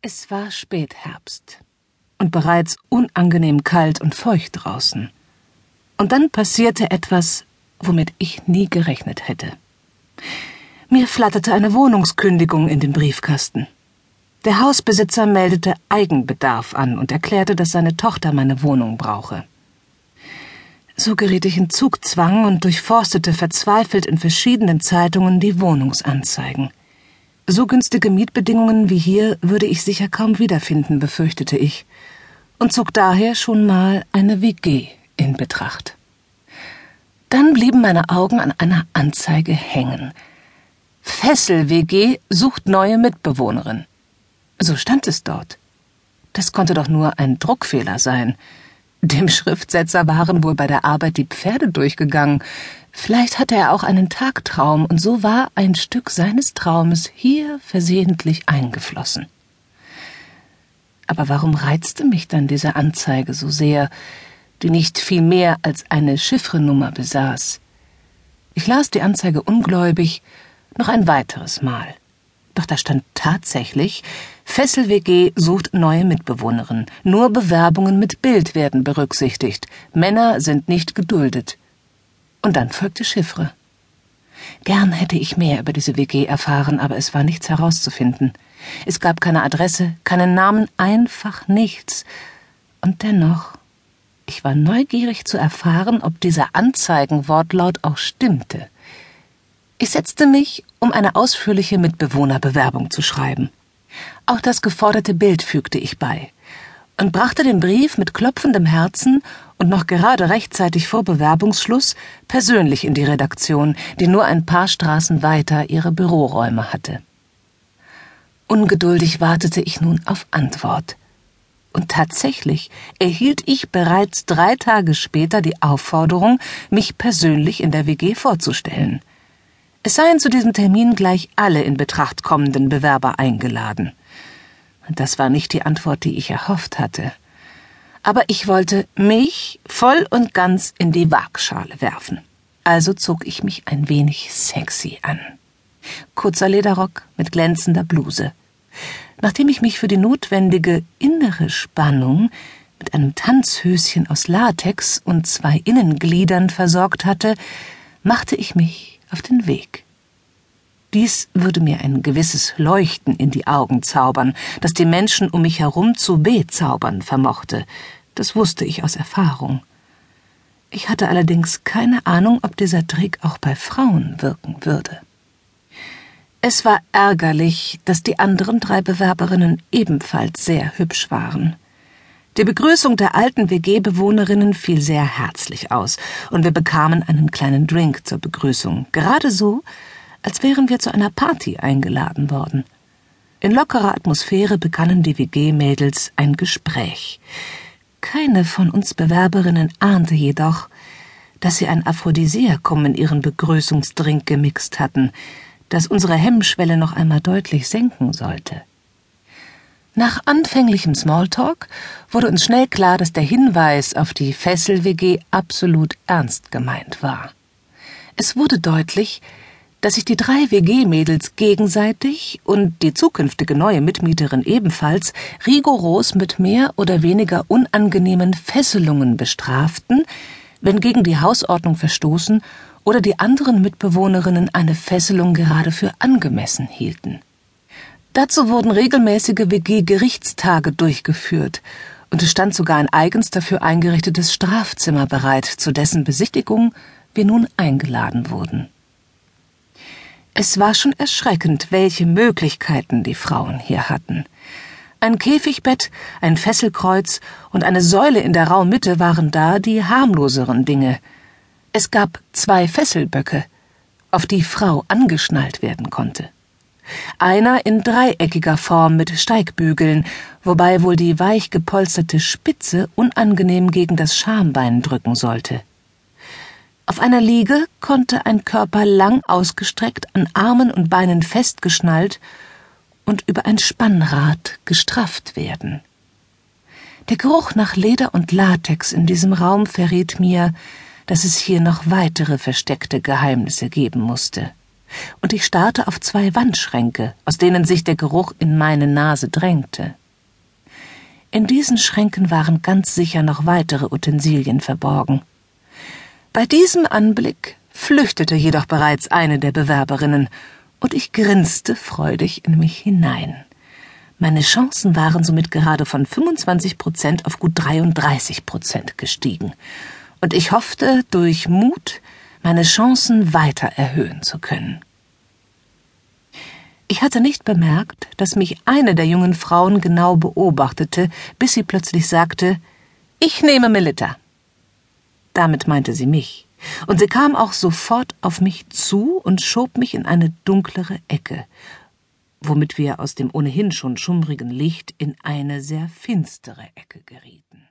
Es war Spätherbst und bereits unangenehm kalt und feucht draußen. Und dann passierte etwas, womit ich nie gerechnet hätte. Mir flatterte eine Wohnungskündigung in den Briefkasten. Der Hausbesitzer meldete Eigenbedarf an und erklärte, dass seine Tochter meine Wohnung brauche. So geriet ich in Zugzwang und durchforstete verzweifelt in verschiedenen Zeitungen die Wohnungsanzeigen. So günstige Mietbedingungen wie hier würde ich sicher kaum wiederfinden, befürchtete ich, und zog daher schon mal eine WG in Betracht. Dann blieben meine Augen an einer Anzeige hängen. Fessel-WG sucht neue Mitbewohnerin. So stand es dort. Das konnte doch nur ein Druckfehler sein. Dem Schriftsetzer waren wohl bei der Arbeit die Pferde durchgegangen, Vielleicht hatte er auch einen Tagtraum, und so war ein Stück seines Traumes hier versehentlich eingeflossen. Aber warum reizte mich dann diese Anzeige so sehr, die nicht viel mehr als eine Chiffrenummer besaß? Ich las die Anzeige ungläubig noch ein weiteres Mal. Doch da stand tatsächlich, Fessel WG sucht neue Mitbewohnerin. Nur Bewerbungen mit Bild werden berücksichtigt. Männer sind nicht geduldet. Und dann folgte Chiffre. Gern hätte ich mehr über diese WG erfahren, aber es war nichts herauszufinden. Es gab keine Adresse, keinen Namen, einfach nichts. Und dennoch, ich war neugierig zu erfahren, ob dieser Anzeigenwortlaut auch stimmte. Ich setzte mich, um eine ausführliche Mitbewohnerbewerbung zu schreiben. Auch das geforderte Bild fügte ich bei und brachte den Brief mit klopfendem Herzen und noch gerade rechtzeitig vor Bewerbungsschluss persönlich in die Redaktion, die nur ein paar Straßen weiter ihre Büroräume hatte. Ungeduldig wartete ich nun auf Antwort. Und tatsächlich erhielt ich bereits drei Tage später die Aufforderung, mich persönlich in der WG vorzustellen. Es seien zu diesem Termin gleich alle in Betracht kommenden Bewerber eingeladen. Das war nicht die Antwort, die ich erhofft hatte. Aber ich wollte mich voll und ganz in die Waagschale werfen. Also zog ich mich ein wenig sexy an. Kurzer Lederrock mit glänzender Bluse. Nachdem ich mich für die notwendige innere Spannung mit einem Tanzhöschen aus Latex und zwei Innengliedern versorgt hatte, machte ich mich auf den Weg. Dies würde mir ein gewisses Leuchten in die Augen zaubern, das die Menschen um mich herum zu bezaubern vermochte. Das wusste ich aus Erfahrung. Ich hatte allerdings keine Ahnung, ob dieser Trick auch bei Frauen wirken würde. Es war ärgerlich, dass die anderen drei Bewerberinnen ebenfalls sehr hübsch waren. Die Begrüßung der alten WG-Bewohnerinnen fiel sehr herzlich aus, und wir bekamen einen kleinen Drink zur Begrüßung, gerade so, als wären wir zu einer Party eingeladen worden. In lockerer Atmosphäre begannen die WG-Mädels ein Gespräch. Keine von uns Bewerberinnen ahnte jedoch, dass sie ein Aphrodisiakum in ihren Begrüßungsdrink gemixt hatten, das unsere Hemmschwelle noch einmal deutlich senken sollte. Nach anfänglichem Smalltalk wurde uns schnell klar, dass der Hinweis auf die Fessel-WG absolut ernst gemeint war. Es wurde deutlich, dass sich die drei WG-Mädels gegenseitig und die zukünftige neue Mitmieterin ebenfalls rigoros mit mehr oder weniger unangenehmen Fesselungen bestraften, wenn gegen die Hausordnung verstoßen oder die anderen Mitbewohnerinnen eine Fesselung gerade für angemessen hielten. Dazu wurden regelmäßige WG-Gerichtstage durchgeführt, und es stand sogar ein eigens dafür eingerichtetes Strafzimmer bereit, zu dessen Besichtigung wir nun eingeladen wurden. Es war schon erschreckend, welche Möglichkeiten die Frauen hier hatten. Ein Käfigbett, ein Fesselkreuz und eine Säule in der Raummitte waren da die harmloseren Dinge. Es gab zwei Fesselböcke, auf die Frau angeschnallt werden konnte. Einer in dreieckiger Form mit Steigbügeln, wobei wohl die weich gepolsterte Spitze unangenehm gegen das Schambein drücken sollte. Auf einer Liege konnte ein Körper lang ausgestreckt, an Armen und Beinen festgeschnallt und über ein Spannrad gestrafft werden. Der Geruch nach Leder und Latex in diesem Raum verriet mir, dass es hier noch weitere versteckte Geheimnisse geben musste. Und ich starrte auf zwei Wandschränke, aus denen sich der Geruch in meine Nase drängte. In diesen Schränken waren ganz sicher noch weitere Utensilien verborgen. Bei diesem Anblick flüchtete jedoch bereits eine der Bewerberinnen, und ich grinste freudig in mich hinein. Meine Chancen waren somit gerade von 25 Prozent auf gut 33 Prozent gestiegen, und ich hoffte, durch Mut meine Chancen weiter erhöhen zu können. Ich hatte nicht bemerkt, dass mich eine der jungen Frauen genau beobachtete, bis sie plötzlich sagte, ich nehme Melitta. Damit meinte sie mich, und sie kam auch sofort auf mich zu und schob mich in eine dunklere Ecke, womit wir aus dem ohnehin schon schummrigen Licht in eine sehr finstere Ecke gerieten.